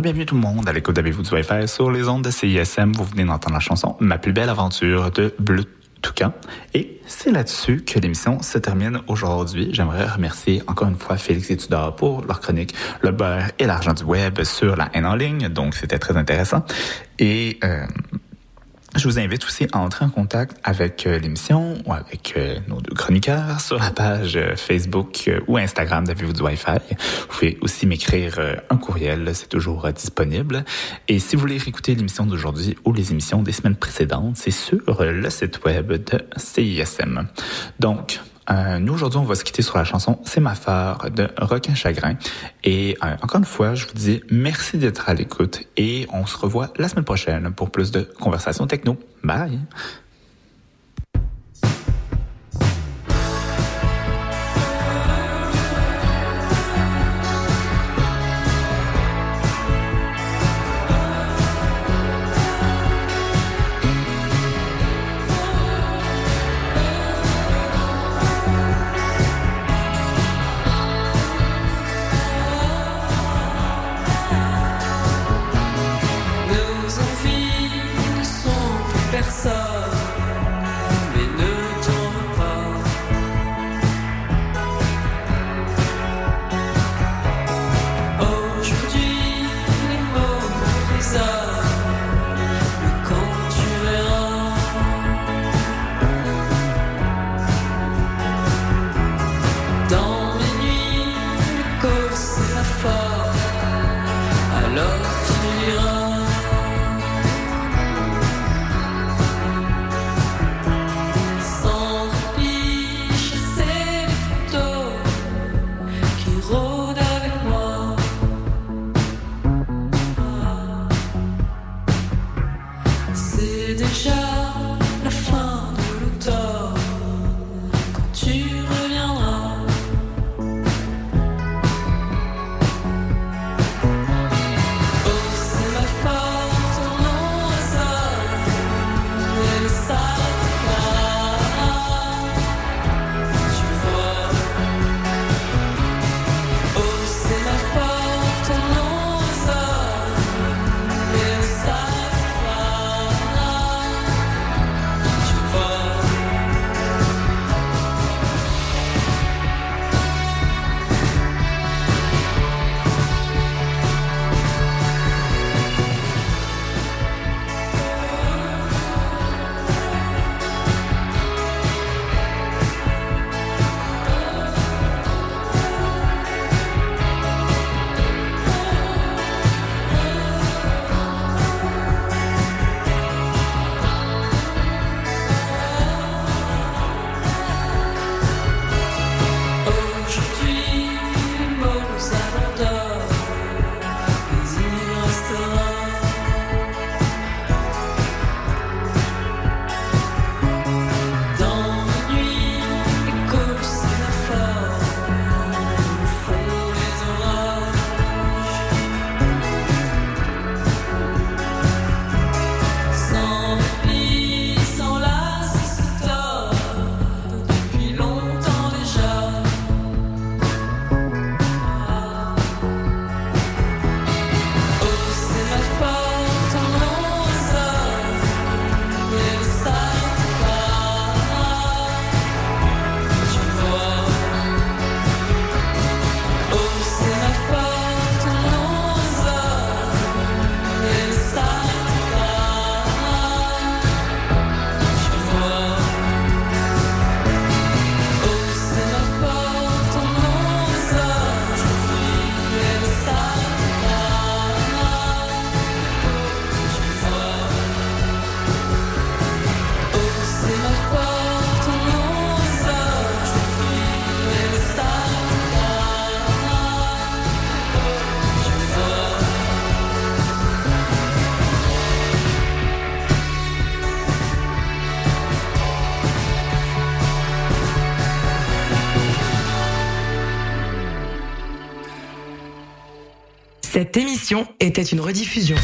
Bienvenue tout le monde à l'écoute d'Avez-vous du Wi-Fi sur les ondes de CISM. Vous venez d'entendre la chanson Ma plus belle aventure de Bleu Toucan. Et c'est là-dessus que l'émission se termine aujourd'hui. J'aimerais remercier encore une fois Félix et Tudor pour leur chronique Le beurre et l'argent du web sur la haine en ligne. Donc c'était très intéressant. Et euh, je vous invite aussi à entrer en contact avec euh, l'émission ou avec euh, nos deux chroniqueurs sur la page euh, Facebook ou Instagram d'Avez-vous du Wi-Fi. Vous pouvez aussi m'écrire un courriel, c'est toujours disponible. Et si vous voulez réécouter l'émission d'aujourd'hui ou les émissions des semaines précédentes, c'est sur le site web de CISM. Donc, euh, nous, aujourd'hui, on va se quitter sur la chanson C'est ma phare de Requin Chagrin. Et euh, encore une fois, je vous dis merci d'être à l'écoute et on se revoit la semaine prochaine pour plus de conversations techno. Bye! Était une rediffusion.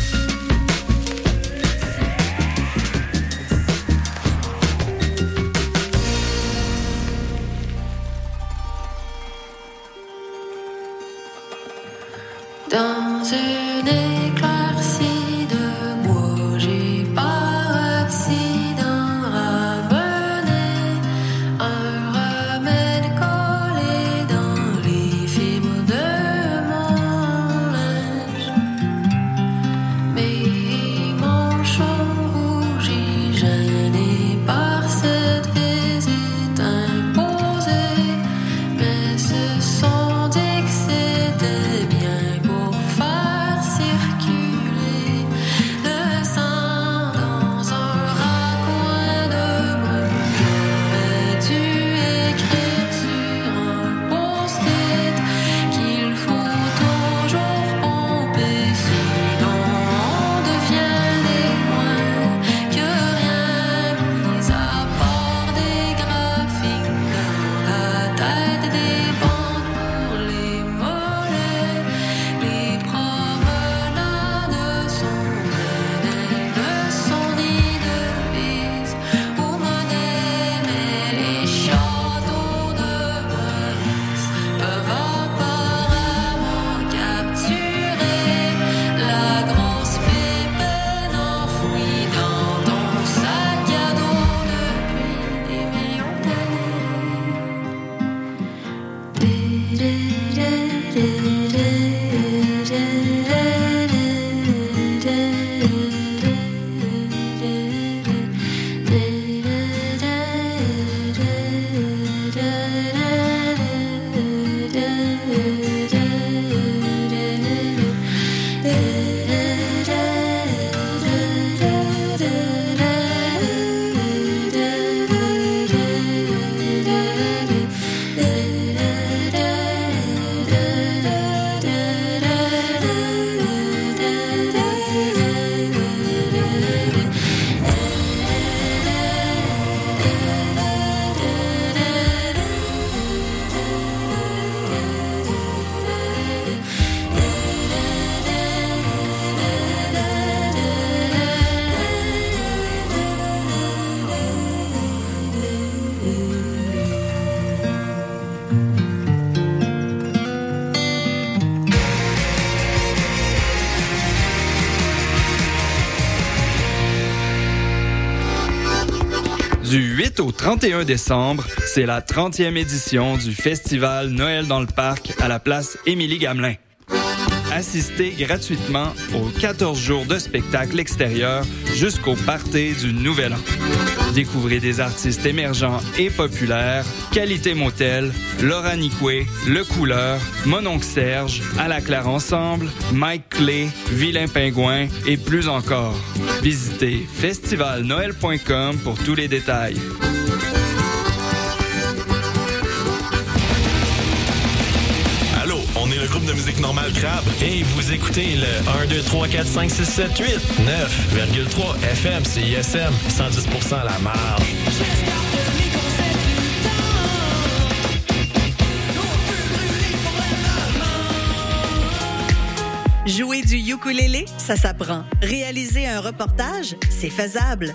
31 décembre, c'est la 30e édition du festival Noël dans le parc à la place Émilie Gamelin. Assistez gratuitement aux 14 jours de spectacle extérieur jusqu'au party du Nouvel An. Découvrez des artistes émergents et populaires, Qualité Motel, Laura Nicoué, Le Couleur, Mononcle Serge, À la Claire Ensemble, Mike Clay, Vilain Pingouin et plus encore. Visitez festivalnoël.com pour tous les détails. Le groupe de musique normale Crabe et vous écoutez le 1, 2, 3, 4, 5, 6, 7, 8, 9,3 FM, CISM, 110% la marge. Jouer du ukulélé, ça s'apprend. Réaliser un reportage, c'est faisable.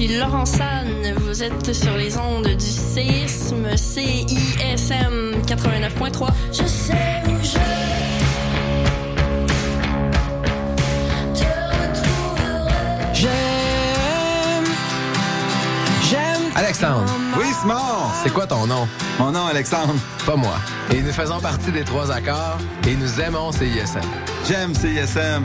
Ici Laurent San. Vous êtes sur les ondes du séisme CISM 89.3. Je sais où je J'aime. J'aime. Alexandre. Oui, Simon. C'est quoi ton nom? Mon nom, Alexandre. Pas moi. Et nous faisons partie des trois accords et nous aimons CISM. J'aime CISM.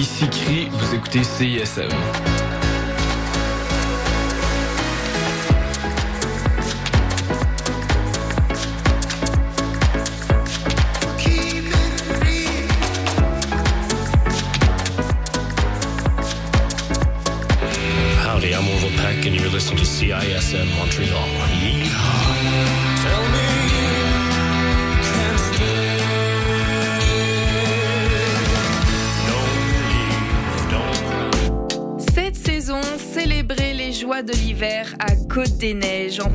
Ici Cri, vous écoutez CISM.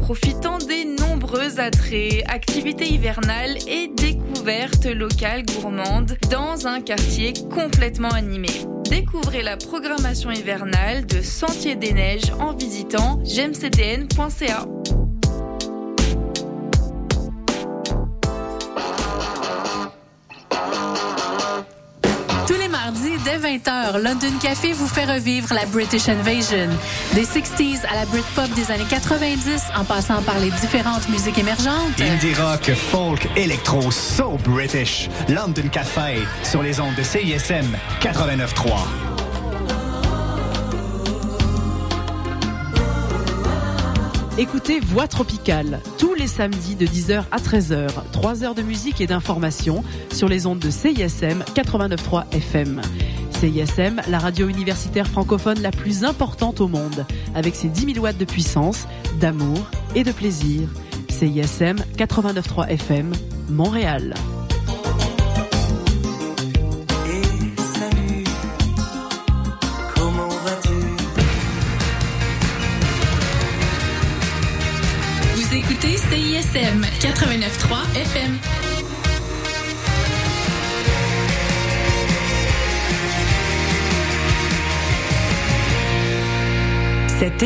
Profitant des nombreux attraits, activités hivernales et découvertes locales gourmandes dans un quartier complètement animé. Découvrez la programmation hivernale de Sentier des Neiges en visitant gemcdn.ca. 20h, London Café vous fait revivre la British Invasion. Des 60s à la Britpop des années 90, en passant par les différentes musiques émergentes. Indie rock, folk, électro, so British. London Café sur les ondes de CISM 89.3. Écoutez Voix Tropicale tous les samedis de 10h à 13h. 3 heures de musique et d'information sur les ondes de CISM 89.3 FM. CISM, la radio universitaire francophone la plus importante au monde, avec ses 10 000 watts de puissance, d'amour et de plaisir. CISM 89.3 FM, Montréal. Vous écoutez CISM 89.3 FM. Cette